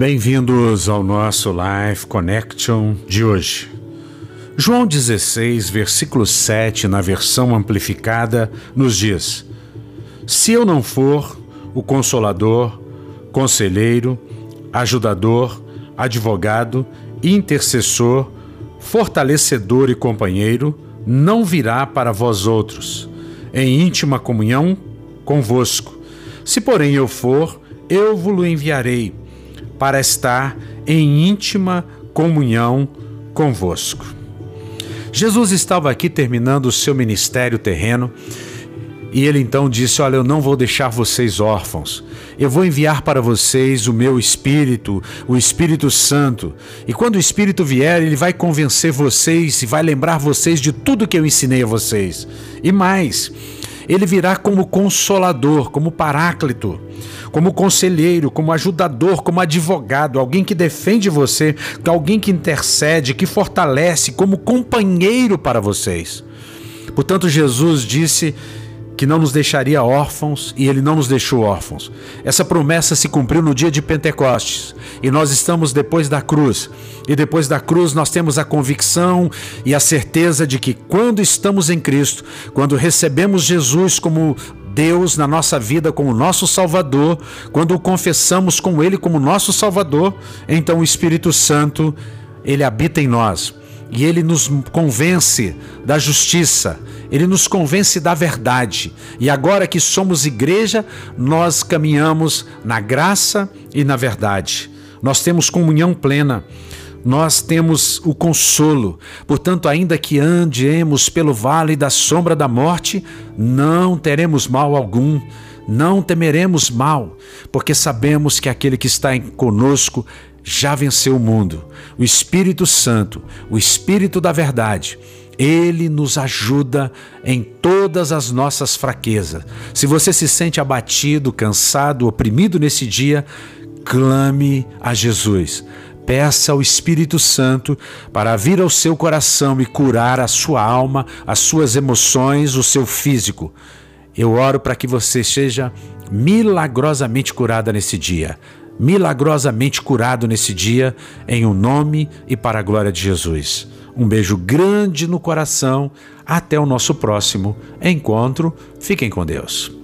Bem-vindos ao nosso Live Connection de hoje. João 16, versículo 7, na versão amplificada, nos diz: Se eu não for o consolador, conselheiro, ajudador, advogado, intercessor, fortalecedor e companheiro, não virá para vós outros, em íntima comunhão convosco. Se, porém, eu for, eu vos enviarei para estar em íntima comunhão convosco. Jesus estava aqui terminando o seu ministério terreno e ele então disse: Olha, eu não vou deixar vocês órfãos. Eu vou enviar para vocês o meu Espírito, o Espírito Santo. E quando o Espírito vier, ele vai convencer vocês e vai lembrar vocês de tudo que eu ensinei a vocês. E mais, ele virá como consolador, como paráclito como conselheiro, como ajudador, como advogado, alguém que defende você, alguém que intercede, que fortalece, como companheiro para vocês. Portanto, Jesus disse que não nos deixaria órfãos e ele não nos deixou órfãos. Essa promessa se cumpriu no dia de Pentecostes e nós estamos depois da cruz. E depois da cruz nós temos a convicção e a certeza de que quando estamos em Cristo, quando recebemos Jesus como Deus na nossa vida como nosso Salvador, quando o confessamos com Ele como nosso Salvador, então o Espírito Santo, ele habita em nós e ele nos convence da justiça, ele nos convence da verdade. E agora que somos igreja, nós caminhamos na graça e na verdade. Nós temos comunhão plena nós temos o consolo. Portanto, ainda que andemos pelo vale da sombra da morte, não teremos mal algum, não temeremos mal, porque sabemos que aquele que está conosco já venceu o mundo. O Espírito Santo, o Espírito da Verdade, ele nos ajuda em todas as nossas fraquezas. Se você se sente abatido, cansado, oprimido nesse dia, clame a Jesus peça ao Espírito Santo para vir ao seu coração e curar a sua alma, as suas emoções, o seu físico. Eu oro para que você seja milagrosamente curada nesse dia. Milagrosamente curado nesse dia, em o um nome e para a glória de Jesus. Um beijo grande no coração. Até o nosso próximo encontro. Fiquem com Deus.